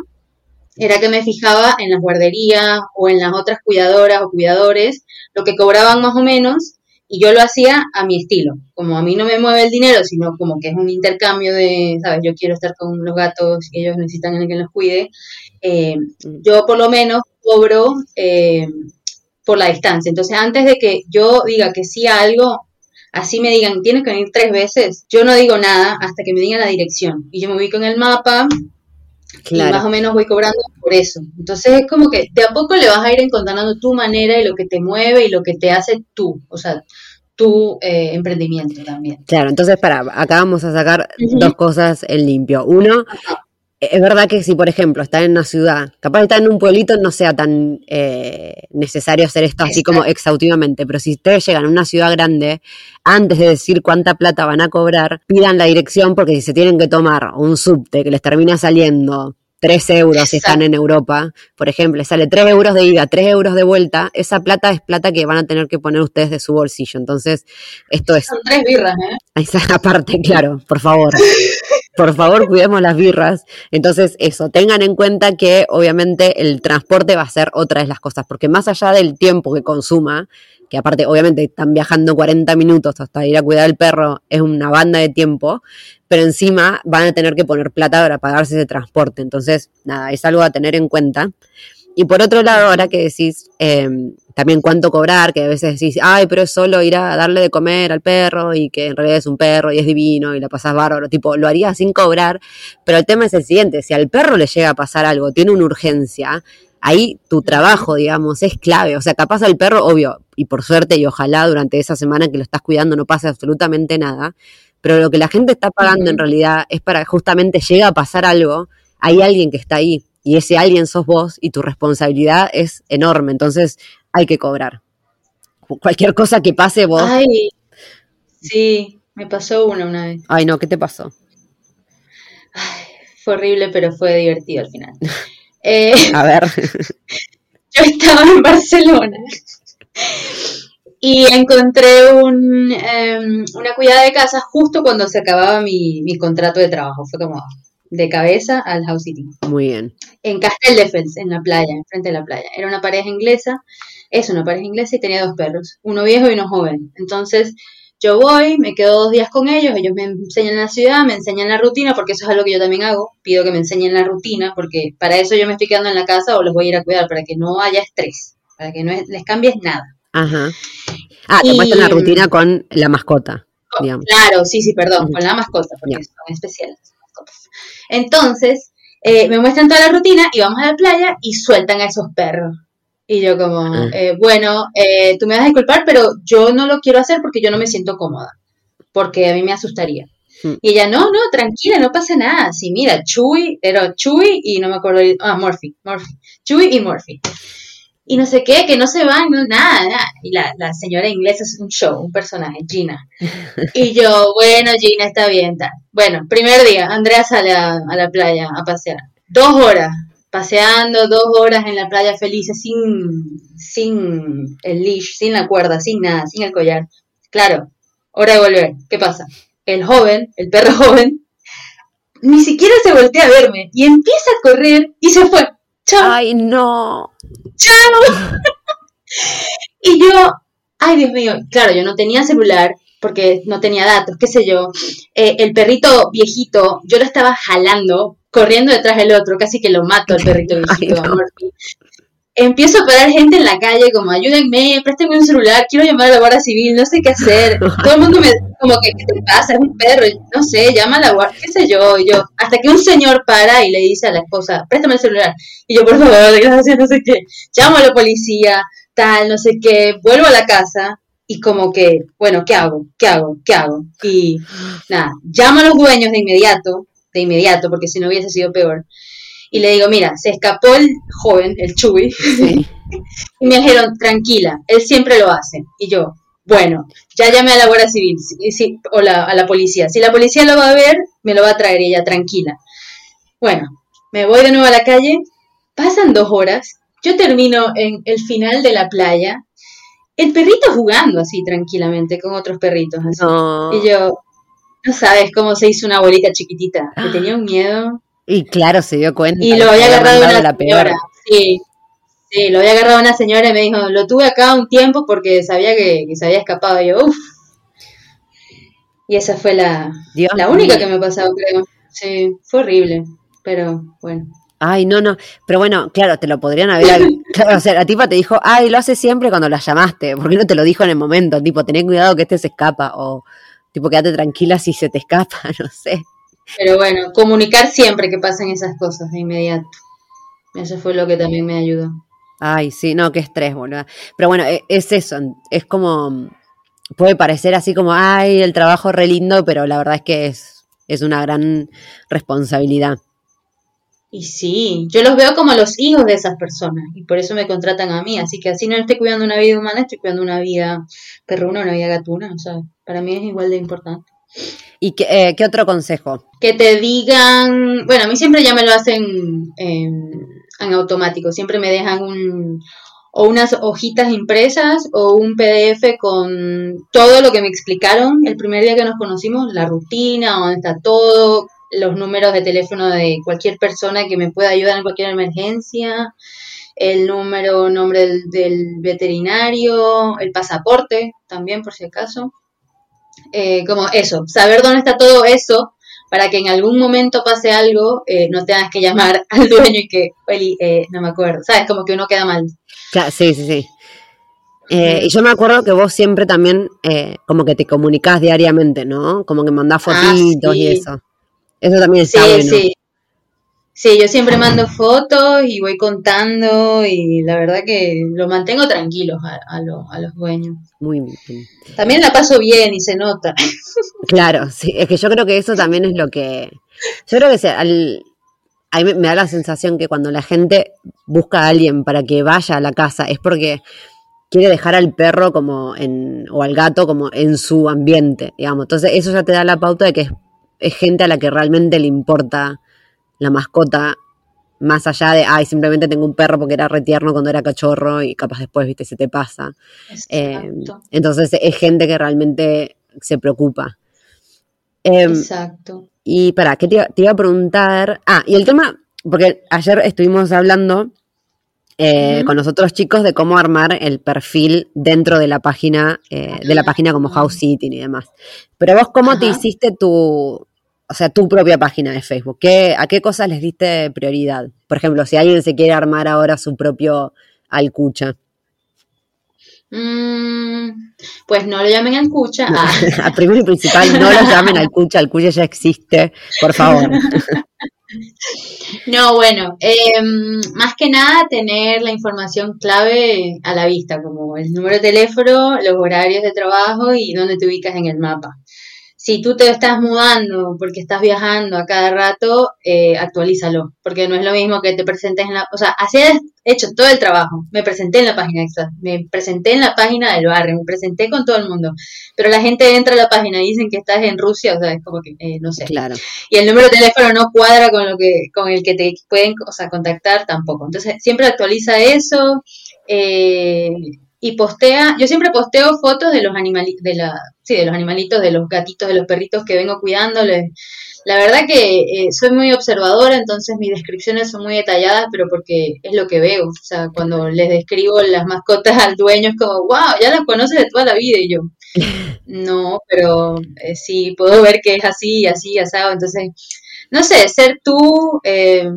era que me fijaba en las guarderías o en las otras cuidadoras o cuidadores, lo que cobraban más o menos, y yo lo hacía a mi estilo. Como a mí no me mueve el dinero, sino como que es un intercambio de, ¿sabes? Yo quiero estar con los gatos y ellos necesitan a alguien que los cuide. eh, yo por lo menos cobro eh, por la distancia. Entonces, antes de que yo diga que sí a algo, así me digan, tienes que venir tres veces, yo no digo nada hasta que me digan la dirección. Y yo me ubico en el mapa, y más o menos voy cobrando por eso. Entonces es como que de a poco le vas a ir encontrando tu manera y lo que te mueve y lo que te hace tú, o sea, tu eh, emprendimiento también. Claro, entonces para, acá vamos a sacar dos cosas en limpio. Uno, es verdad que si, por ejemplo, está en una ciudad, capaz estar en un pueblito no sea tan eh, necesario hacer esto así como exhaustivamente, pero si ustedes llegan a una ciudad grande, antes de decir cuánta plata van a cobrar, pidan la dirección porque si se tienen que tomar un subte que les termina saliendo 3 euros si están en Europa, por ejemplo, sale 3 euros de ida, 3 euros de vuelta, esa plata es plata que van a tener que poner ustedes de su bolsillo. Entonces, esto es... Son tres birras, ¿eh? Esa aparte, claro, por favor. por favor, cuidemos las birras. Entonces, eso, tengan en cuenta que obviamente el transporte va a ser otra de las cosas, porque más allá del tiempo que consuma, que aparte obviamente están viajando 40 minutos hasta ir a cuidar al perro, es una banda de tiempo, pero encima van a tener que poner plata para pagarse ese transporte. Entonces, nada, es algo a tener en cuenta. Y por otro lado, ahora que decís em, también cuánto cobrar, que a veces decís, ay, pero es solo ir a darle de comer al perro y que en realidad es un perro y es divino y la pasas bárbaro, tipo, lo haría sin cobrar, pero el tema es el siguiente, si al perro le llega a pasar algo, tiene una urgencia, ahí tu trabajo, digamos, es clave. O sea, capaz al perro, obvio, y por suerte y ojalá durante esa semana que lo estás cuidando no pase absolutamente nada, pero lo que la gente está pagando en realidad es para justamente llega a pasar algo, hay alguien que está ahí y ese alguien sos vos y tu responsabilidad es enorme, entonces hay que cobrar. Cualquier cosa que pase vos. Ay, sí, me pasó una una vez. Ay, no, ¿qué te pasó? Ay, fue horrible, pero fue divertido al final. Eh, a ver. Yo estaba en Barcelona y encontré un, em, una cuidada de casa justo cuando se acababa mi, mi contrato de trabajo. Fue como, de cabeza al house sitting. Muy bien. En Casteldefels, en la playa, enfrente de la playa. Era una pareja inglesa, es una pareja inglesa y tenía dos perros, uno viejo y uno joven. Entonces yo voy, me quedo dos días con ellos, ellos me enseñan la ciudad, me enseñan la rutina, porque eso es algo que yo también hago, pido que me enseñen la rutina, porque para eso yo me estoy quedando en la casa o los voy a ir a cuidar, para que no haya estrés, para que no les cambies nada. Ajá. Ah, te muestran la rutina con la mascota. Digamos. Claro, sí, sí, perdón, con la mascota, porque son especiales. Entonces, eh, me muestran toda la rutina y vamos a la playa y sueltan a esos perros. Y yo como, eh, bueno, eh, tú me vas a disculpar, pero yo no lo quiero hacer porque yo no me siento cómoda, porque a mí me asustaría. Y ella, no, no, tranquila, no pasa nada. Sí, mira, Chuy, era Chuy y no me acuerdo, ah, Murphy, Murphy, Chuy y Murphy y no sé qué, que no se van, no, nada, nada. Y la, la, señora inglesa es un show, un personaje, Gina. Y yo, bueno, Gina, está bien, tal. Bueno, primer día, Andrea sale a, la playa a pasear. Dos horas, paseando, dos horas en la playa felices, sin, sin el leash, sin la cuerda, sin nada, sin el collar. Claro, hora de volver. ¿Qué pasa? El joven, el perro joven, ni siquiera se voltea a verme y empieza a correr y se fue. Chao. Ay, no. Chao. y yo, ay, Dios mío, claro, yo no tenía celular porque no tenía datos, qué sé yo. Eh, el perrito viejito, yo lo estaba jalando, corriendo detrás del otro, casi que lo mato al perrito viejito empiezo a parar gente en la calle como ayúdenme, préstenme un celular, quiero llamar a la Guardia Civil, no sé qué hacer. Todo el mundo me como que ¿qué te pasa? Es un perro, no sé, llama a la Guardia, qué sé yo, y yo, hasta que un señor para y le dice a la esposa, préstame el celular. Y yo, por favor, gracias, no sé qué. Llamo a la policía, tal, no sé qué, vuelvo a la casa y como que, bueno, ¿qué hago? ¿Qué hago? ¿Qué hago? Y nada, llamo a los dueños de inmediato, de inmediato, porque si no hubiese sido peor y le digo, mira, se escapó el joven, el Chuy, y me dijeron, tranquila, él siempre lo hace. Y yo, bueno, ya llamé a la Guardia Civil o a la policía. Si la policía lo va a ver, me lo va a traer ella, tranquila. Bueno, me voy de nuevo a la calle, pasan dos horas, yo termino en el final de la playa, el perrito jugando así tranquilamente con otros perritos. Así. Y yo, no sabes cómo se hizo una bolita chiquitita, que tenía un miedo. Y claro, se dio cuenta. Y lo había agarrado una la señora. Sí, sí, lo había agarrado una señora y me dijo, lo tuve acá un tiempo porque sabía que, se había escapado. Y yo, uff. Y esa fue la, la única que me ha pasado, creo. Sí, fue horrible, pero bueno. Ay, no, no. Pero bueno, claro, te lo podrían haber. claro, o sea, la tipa te dijo, ay, lo hace siempre cuando la llamaste. ¿Por qué no te lo dijo en el momento? Tipo, ten cuidado que este se escapa. O, tipo, quédate tranquila si se te escapa, no sé. Pero bueno, comunicar siempre que pasen esas cosas de inmediato. Eso fue lo que también me ayudó. Ay, sí, no, qué estrés, boludo. Pero bueno, e, es eso, es como, puede parecer así como, ay, el trabajo re lindo, pero la verdad es que es, es una gran responsabilidad. Y sí, yo los veo como los hijos de esas personas y por eso me contratan a mí. Así que así no estoy cuidando una vida humana, estoy cuidando una vida perruna, una vida gatuna. O sea, para mí es igual de importante. ¿Y qué, eh, qué otro consejo? Que te digan, bueno, a mí siempre ya me lo hacen en, automático, siempre me dejan un, o unas hojitas impresas o un PDF con todo lo que me explicaron el primer día que nos conocimos, la rutina, dónde está todo, los números de teléfono de cualquier persona que me pueda ayudar en cualquier emergencia, el número, nombre del, del veterinario, el pasaporte también por si acaso. Eh, como eso, saber dónde está todo eso para que en algún momento pase algo, eh, no tengas que llamar al dueño y que, Eli, eh, no me acuerdo, ¿sabes? Como que uno queda mal. Claro, sí, sí, sí. Eh, y yo me acuerdo que vos siempre también eh, como que te comunicás diariamente, ¿no? Como que mandás Ah, fotitos y sí. eso. Eso también Sí, está bueno. sí. Sí, yo siempre mando fotos y voy contando y la verdad que lo mantengo tranquilos a, a lo- a los dueños. Muy bien. También la paso bien y se nota. Claro, sí, es que yo creo que eso también es lo que... Yo creo que se- al- a mí me, me da la sensación que cuando la gente busca a alguien para que vaya a la casa es porque quiere dejar al perro como en, o al gato como en su ambiente, digamos. Entonces eso ya te da la pauta de que es, es gente a la que realmente le importa la mascota, más allá de, ay, simplemente tengo un perro porque era retierno cuando era cachorro y capaz después, viste, se te pasa. Eh, Exacto. entonces es gente que realmente se preocupa. Em, Exacto. y para, ¿qué te, iba- te iba a preguntar? Ah, y el tema, porque ayer estuvimos hablando eh, con los otros chicos de cómo armar el perfil dentro de la página, eh, de la página como House Sitting y demás. Pero vos, ¿cómo te hiciste tu, o sea, tu propia página de Facebook? ¿Qué, ¿A qué cosas les diste prioridad? Por ejemplo, si alguien se quiere armar ahora su propio Alcucha. Mm, pues no lo llamen al cucha. Ah. A primero y principal, no lo llamen Alcucha, Alcucha ya existe, por favor. No, bueno, em, más que nada tener la información clave a la vista, como el número de teléfono, los horarios de trabajo y dónde te ubicas en el mapa. Si tú te estás mudando porque estás viajando a cada rato, eh, actualízalo, porque no es lo mismo que te presentes en la... O sea, así he hecho todo el trabajo. Me presenté en la página exacta, me presenté en la página del barrio, me presenté con todo el mundo, pero la gente entra a la página y dicen que estás en Rusia, o sea, es como que, eh, no sé Claro. y el número de teléfono no cuadra con lo que con el que te pueden o sea, contactar tampoco. Entonces, siempre actualiza eso eh, y postea, yo siempre posteo fotos de los animalitos de la sí, de los animalitos, de los gatitos, de los perritos que vengo cuidándoles. La verdad que eh, soy muy observadora, entonces mis descripciones son muy detalladas, pero porque es lo que veo. O sea, cuando les describo las mascotas al dueño es como, wow, ya las conoces de toda la vida y yo, no, pero eh, sí, puedo ver que es así, así, asado. Entonces, no sé, ser tú, eh,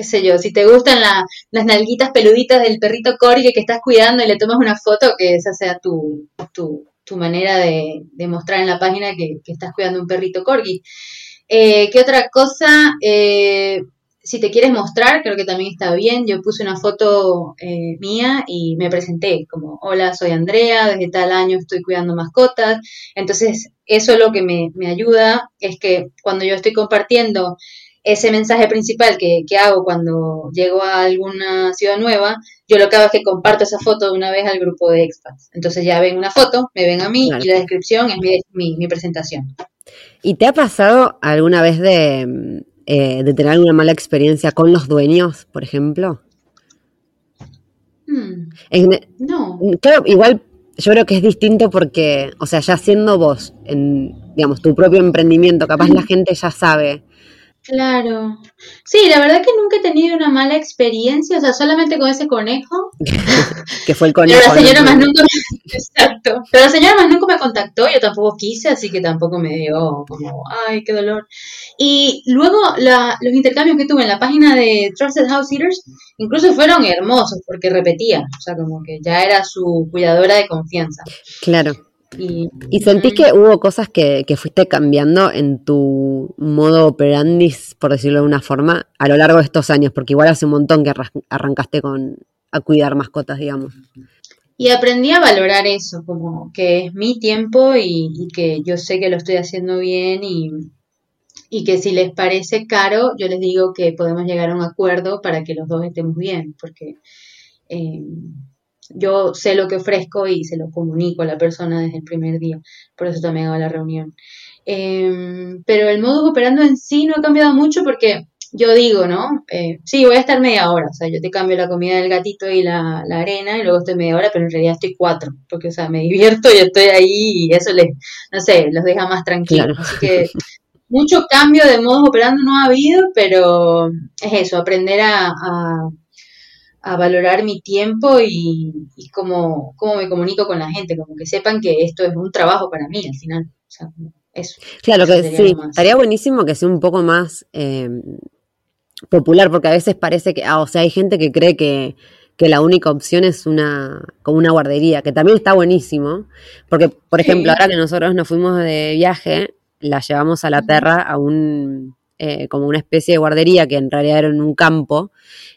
qué sé yo, si te gustan la- las nalguitas peluditas del perrito corgi que estás cuidando y le tomas una foto, que esa sea tu, tu, tu manera de, de mostrar en la página que, que estás cuidando un perrito corgi. Eh, ¿Qué otra cosa? Eh, si te quieres mostrar, creo que también está bien. Yo puse una foto eh, mía y me presenté como, hola, soy Andrea, desde tal año estoy cuidando mascotas. Entonces, eso lo que me, me ayuda es que cuando yo estoy compartiendo ese mensaje principal que, que hago cuando llego a alguna ciudad nueva, yo lo que hago es que comparto esa foto de una vez al grupo de expats. Entonces ya ven una foto, me ven a mí Claro. y la descripción es mi, mi, mi presentación. ¿Y te ha pasado alguna vez de, eh, de tener alguna mala experiencia con los dueños, por ejemplo? Hmm, En- no. claro, igual yo creo que es distinto porque, o sea, ya siendo vos, en, digamos, tu propio emprendimiento, capaz la gente ya sabe. Claro. Sí, la verdad que nunca he tenido una mala experiencia, o sea, solamente con ese conejo. que fue el Pero conejo. la señora ¿no? más nunca me... Exacto. Pero la señora más nunca me contactó, yo tampoco quise, así que tampoco me dio como, ay, qué dolor. Y luego la- los intercambios que tuve en la página de Trusted House Eaters incluso fueron hermosos porque repetía, o sea, como que ya era su cuidadora de confianza. Claro. Y, ¿Y sentís que hubo cosas que, que fuiste cambiando en tu modo operandis, por decirlo de una forma, a lo largo de estos años? Porque igual hace un montón que arrancaste con a cuidar mascotas, digamos. Y aprendí a valorar eso, como que es mi tiempo y, y que yo sé que lo estoy haciendo bien y, y que si les parece caro, yo les digo que podemos llegar a un acuerdo para que los dos estemos bien, porque eh, yo sé lo que ofrezco y se lo comunico a la persona desde el primer día, por eso también hago la reunión. Em, pero el modus operando en sí no ha cambiado mucho porque yo digo, ¿no? Eh, sí, voy a estar media hora, o sea, yo te cambio la comida del gatito y la, arena y luego estoy media hora, pero en realidad estoy cuatro, porque, o sea, me divierto y estoy ahí y eso les, no sé, los deja más tranquilos. Así que mucho cambio de modus operando no ha habido, pero es eso, aprender a, a, valorar mi tiempo y, y cómo, cómo, me comunico con la gente, como que sepan que esto es un trabajo para mí al final. O sea, eso. Claro que sí, estaría buenísimo que sea un poco más eh, popular, porque a veces parece que, ah, o sea, hay gente que cree que, que la única opción es una, como una guardería, que también está buenísimo, porque, por ejemplo, ahora que nosotros nos fuimos de viaje, la llevamos a la perra a un, eh, como una especie de guardería que en realidad era en un campo,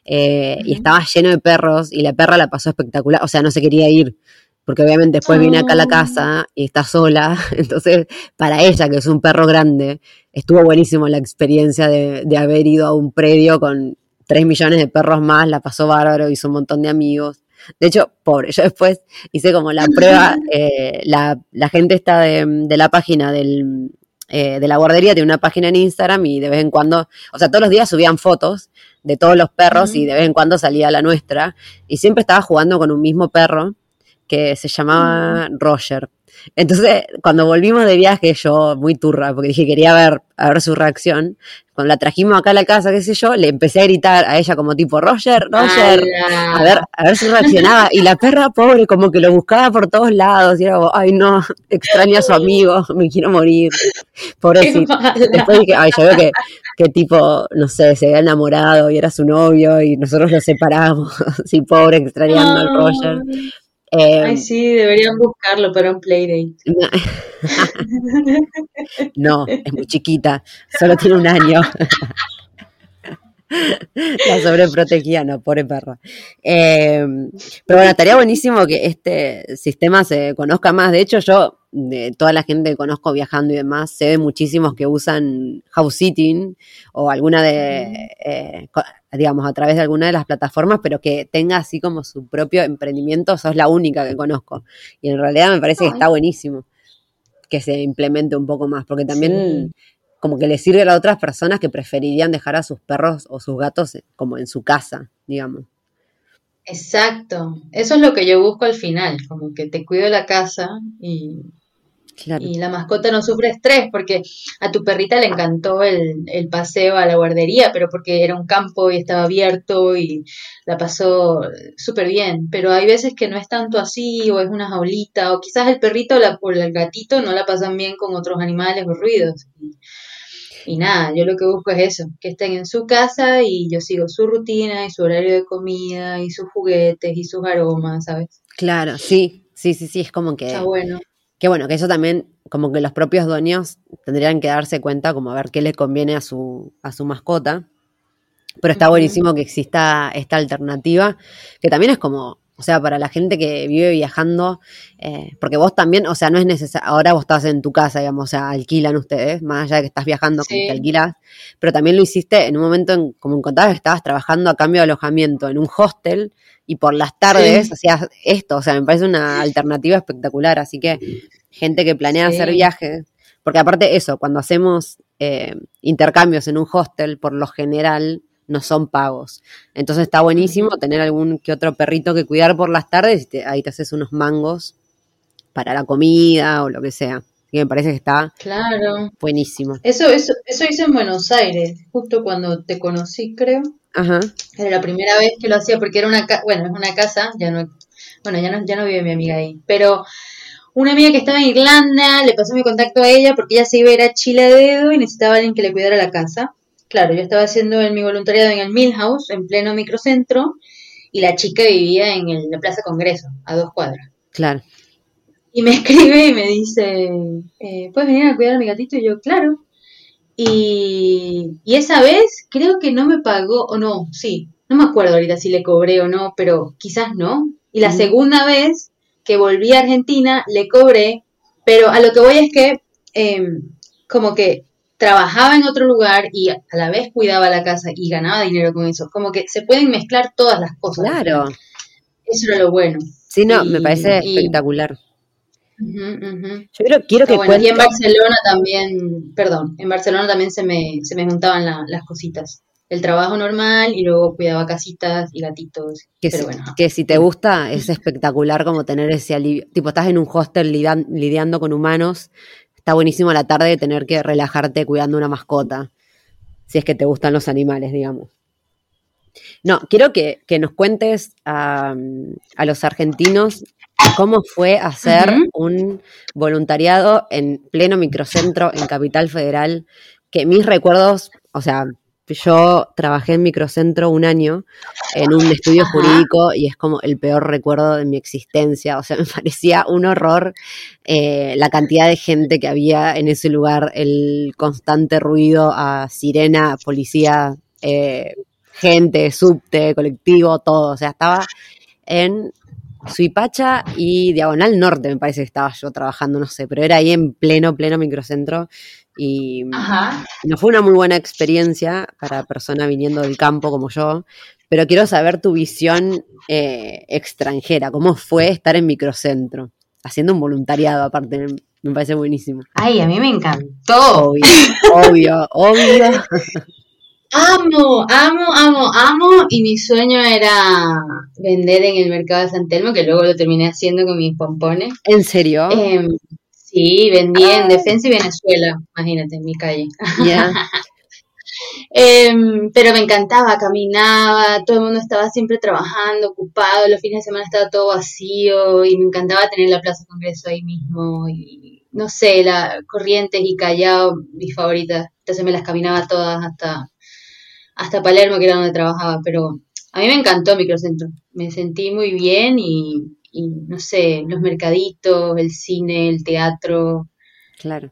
eh, y estaba lleno de perros, y la perra la pasó espectacular, o sea, no se quería ir, porque obviamente después viene acá a la ah. casa y está sola, entonces para ella, que es un perro grande, estuvo buenísimo la experiencia de, haber ido a un predio con tres millones de perros más, la pasó bárbaro, hizo un montón de amigos. De hecho, pobre, yo después hice como la prueba, eh, la, gente está de, la página del, eh, de la guardería, tiene una página en Instagram y de vez en cuando, o sea, todos los días subían fotos de todos los perros y de vez en cuando salía la nuestra. Y siempre estaba jugando con un mismo perro que se llamaba Roger. Entonces, cuando volvimos de viaje, yo muy turra, porque dije quería ver, a ver su reacción. Cuando la trajimos acá a la casa, qué sé yo, le empecé a gritar a ella como tipo, Roger, Roger, a ver, a ver si reaccionaba. Y la perra pobre como que lo buscaba por todos lados. Y era como, ay no, extraño a su amigo, me quiero morir. Pobrecito. Después dije, ay, yo veo que, que tipo, no sé, se había enamorado y era su novio y nosotros lo separamos. sí, pobre, extrañando al Roger. Ay, em, sí, deberían buscarlo para un playdate. No, es muy chiquita, solo tiene un año. La sobreprotegía, no, pobre perro. Em, pero bueno, estaría buenísimo que este sistema se conozca más. De hecho, yo, de toda la gente que conozco viajando y demás, sé de muchísimos que usan house sitting o alguna de eh, digamos, a través de alguna de las plataformas, pero que tenga así como su propio emprendimiento, sos la única que conozco. Y en realidad me parece que está buenísimo que se implemente un poco más, porque también como que le sirve a otras personas que preferirían dejar a sus perros o sus gatos eh, como en su casa, digamos. Exacto, eso es lo que yo busco al final, como que te cuido la casa y, y la mascota no sufre estrés porque a tu perrita le encantó el, paseo a la guardería, pero porque era un campo y estaba abierto y la pasó súper bien. Pero hay veces que no es tanto así o es una jaulita o quizás el perrito o, el gatito no la pasan bien con otros animales o ruidos. Y, nada, yo lo que busco es eso, que estén en su casa y yo sigo su rutina y su horario de comida y sus juguetes y sus aromas, ¿sabes? Claro, sí, sí, sí, sí, es como que... Está bueno. Que bueno, que eso también, como que los propios dueños tendrían que darse cuenta, como a ver qué le conviene a su, a su mascota. Pero está buenísimo que exista esta alternativa, que también es como, o sea, para la gente que vive viajando, eh, porque vos también, o sea, no es necesario, ahora vos estás en tu casa, digamos, o sea, alquilan ustedes, más allá de que estás viajando, como que alquilas, pero también lo hiciste en un momento, en, como contabas, que estabas trabajando a cambio de alojamiento en un hostel, y por las tardes hacías esto, o sea, me parece una alternativa espectacular, así que gente que planea hacer viajes, porque aparte eso, cuando hacemos eh, intercambios en un hostel, por lo general no son pagos. Entonces está buenísimo tener algún que otro perrito que cuidar por las tardes y ahí te haces unos mangos para la comida o lo que sea. Y me parece que está claro. buenísimo. Eso, eso, eso hice en Buenos Aires, justo cuando te conocí, creo. Ajá. Era la primera vez que lo hacía porque era una casa, bueno, es una casa, ya no, bueno, ya no, ya no vive mi amiga ahí, pero una amiga que estaba en Irlanda, le pasó mi contacto a ella porque ella se iba a ir a Chile de dedo y necesitaba alguien que le cuidara la casa. Claro, yo estaba haciendo mi voluntariado en el Millhouse, en pleno microcentro, y la chica vivía en el, la Plaza Congreso, a dos cuadras. Claro. Y me escribe y me dice, eh, ¿puedes venir a cuidar a mi gatito? Y yo, claro. Y, esa vez creo que no me pagó, o no, sí, no me acuerdo ahorita si le cobré o no, pero quizás no. Y la segunda vez que volví a Argentina, le cobré, pero a lo que voy es que, em, como que trabajaba en otro lugar y a la vez cuidaba la casa y ganaba dinero con eso. Como que se pueden mezclar todas las cosas. Claro. Eso era lo bueno. Sí, no, me parece y- espectacular. Yo creo, quiero que bueno. Y en Barcelona también, perdón, en Barcelona también se me, se me juntaban la- las cositas. El trabajo normal y luego cuidaba casitas y gatitos. que, pero si, bueno, que si te gusta, es espectacular como tener ese alivio. Tipo, estás en un hostel lidiando con humanos, está buenísimo a la tarde tener que relajarte cuidando una mascota, si es que te gustan los animales, digamos. No, quiero que, que nos cuentes a, a los argentinos cómo fue hacer un voluntariado en pleno microcentro en Capital Federal, que mis recuerdos, o sea, yo trabajé en microcentro un año en un estudio Ajá. jurídico y es como el peor recuerdo de mi existencia, o sea, me parecía un horror eh, la cantidad de gente que había en ese lugar, el constante ruido a sirena, policía, eh, gente, subte, colectivo, todo, o sea, estaba en Suipacha y Diagonal Norte, me parece que estaba yo trabajando, no sé, pero era ahí en pleno, pleno microcentro y Ajá. no fue una muy buena experiencia para persona viniendo del campo como yo, pero quiero saber tu visión eh, extranjera, cómo fue estar en microcentro, haciendo un voluntariado aparte, me, parece buenísimo. Ay, a mí me encantó. Obvio, obvio, obvio. Amo, amo, amo, amo. Y mi sueño era vender en el mercado de San Telmo, que luego lo terminé haciendo con mis pompones. ¿En serio? Em, sí, vendí Ah. en Defensa y Venezuela, imagínate, en mi calle. Ya. Em, pero me encantaba, caminaba, todo el mundo estaba siempre trabajando, ocupado, los fines de semana estaba todo vacío y me encantaba tener la Plaza Congreso ahí mismo y no sé, la Corrientes y Callao, mis favoritas, entonces me las caminaba todas hasta, hasta Palermo, que era donde trabajaba, pero a mí me encantó Microcentro, me sentí muy bien y, y no sé, los mercaditos, el cine, el teatro, Claro.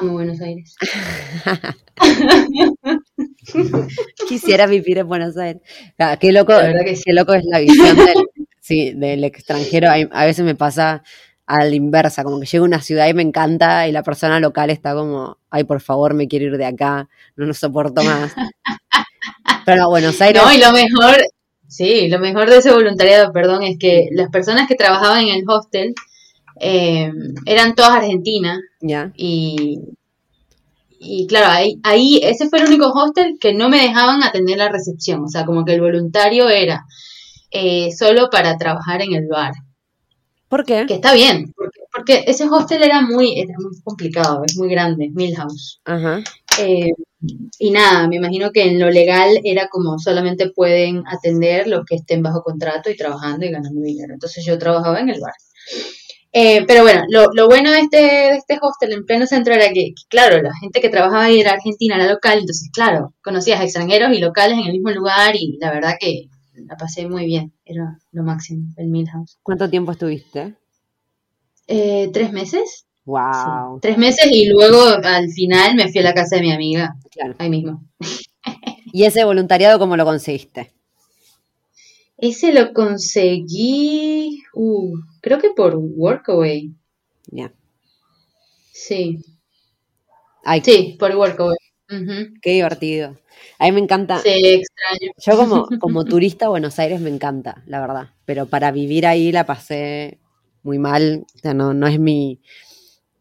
amo Buenos Aires. Quisiera vivir en Buenos Aires. Ah, qué loco, que sí. qué loco es la visión del, sí, del extranjero. A, a veces me pasa a la inversa, como que llego a una ciudad y me encanta y la persona local está como, ay, por favor, me quiero ir de acá, no lo soporto más. Pero no, Buenos Aires, No, y lo mejor, sí, lo mejor de ese voluntariado, perdón, es que las personas que trabajaban en el hostel eh, eran todas argentinas ya, y, y claro, ahí, ahí ese fue el único hostel que no me dejaban atender la recepción, o sea, como que el voluntario era eh, solo para trabajar en el bar, ¿por qué? que está bien, porque, porque ese hostel era muy, era muy complicado, es muy grande, Milhouse. Ajá, Eh, y nada, me imagino que en lo legal era como solamente pueden atender los que estén bajo contrato y trabajando y ganando dinero. Entonces yo trabajaba en el bar. Eh, pero bueno, lo, lo bueno de este, de este hostel en pleno centro era que, claro, la gente que trabajaba ahí era argentina, era local, entonces, claro, conocías extranjeros y locales en el mismo lugar y la verdad que la pasé muy bien, era lo máximo, el Milhouse. ¿cuánto tiempo estuviste? Eh, ¿Tres meses? Wow, Sí, tres meses y luego al final me fui a la casa de mi amiga, claro. ahí mismo. ¿Y ese voluntariado cómo lo conseguiste? Ese lo conseguí, uh, creo que por Workaway. Ya. Sí, Ay, sí, por Workaway. Ujú. qué divertido. A mí me encanta. Sí, extraño. Yo como, como turista a Buenos Aires me encanta, la verdad. Pero para vivir ahí la pasé muy mal. O sea, no, no es mi.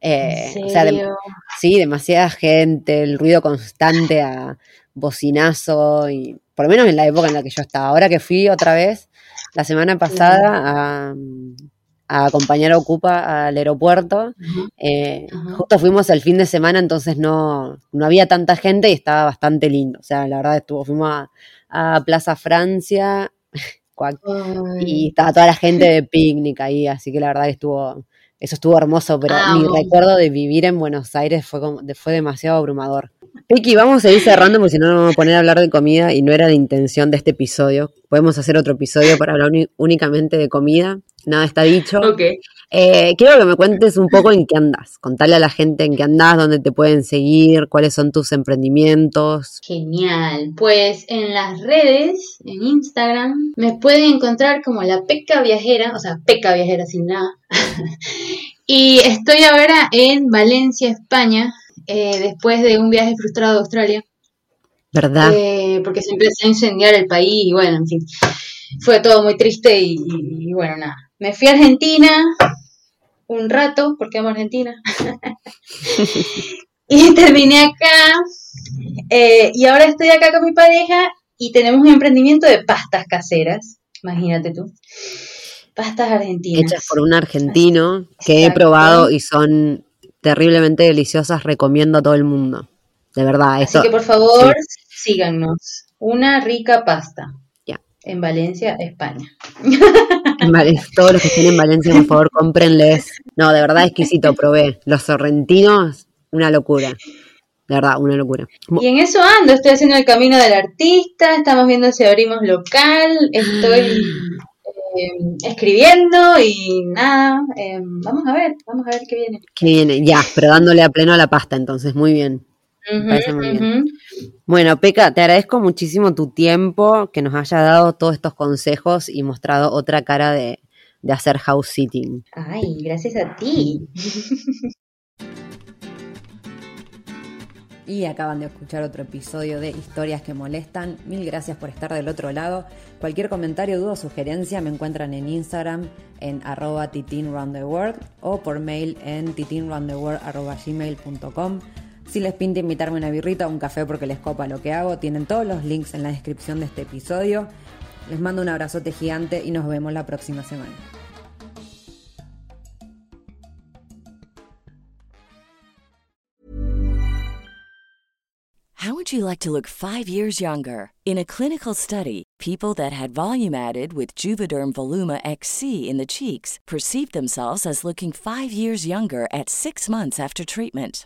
Eh, ¿En o sea, de- serio? sí, demasiada gente, el ruido constante a bocinazo y por lo menos en la época en la que yo estaba. Ahora que fui otra vez la semana pasada a, a acompañar a Ocupa al aeropuerto, eh, justo fuimos el fin de semana, entonces no, no había tanta gente y estaba bastante lindo. O sea, la verdad estuvo, fuimos a, a Plaza Francia y estaba toda la gente de picnic ahí, así que la verdad que estuvo, eso estuvo hermoso, pero mi Amo. recuerdo de vivir en Buenos Aires fue, como, fue demasiado abrumador. Vicky, vamos a ir cerrando porque si no nos vamos a poner a hablar de comida y no era la intención de este episodio. Podemos hacer otro episodio para hablar únicamente de comida. Nada está dicho. Eh, quiero que me cuentes un poco en qué andas. Contarle a la gente en qué andas, dónde te pueden seguir, cuáles son tus emprendimientos. Genial. Pues en las redes, en Instagram, me pueden encontrar como la Peca Viajera, o sea, Peca Viajera sin nada. y estoy ahora en Valencia, España, eh, después de un viaje frustrado a Australia. ¿Verdad? Eh, porque se empezó a incendiar el país y bueno, en fin, fue todo muy triste y, y bueno, nada. Me fui a Argentina un rato, porque amo Argentina, y terminé acá eh, y ahora estoy acá con mi pareja y tenemos un emprendimiento de pastas caseras, imagínate tú, pastas argentinas. Hechas por un argentino que he probado y son terriblemente deliciosas. Recomiendo a todo el mundo. De verdad, Así esto. que por favor, síganos. Una rica pasta. Ya. En Valencia, España. En todos los que estén en Valencia, por favor, cómprenles. No, de verdad, exquisito, probé. Los sorrentinos, una locura. De verdad, una locura. Y en eso ando, estoy haciendo el camino del artista, estamos viendo si abrimos local, estoy eh, escribiendo y nada, eh, vamos a ver, vamos a ver qué viene. Que viene, ya, pero dándole a pleno a la pasta, entonces, muy bien. Me parece muy bien. Bueno, Peca, te agradezco muchísimo tu tiempo, que nos haya dado todos estos consejos y mostrado otra cara de, de hacer house sitting. Ay, gracias a ti. Y acaban de escuchar otro episodio de Historias que Molestan. Mil gracias por estar del otro lado. Cualquier comentario, duda o sugerencia me encuentran en Instagram en arroba titinroundtheworld o por mail en titinroundtheworld.gmail.com. Si les pinta invitarme una birrita o un café porque les copa lo que hago, tienen todos los links en la descripción de este episodio. Les mando un abrazote gigante y nos vemos la próxima semana. How would you like to look five years younger? In a clinical study, people that had volume added with Juvederm Voluma XC in the cheeks perceived themselves as looking five years younger at six months after treatment.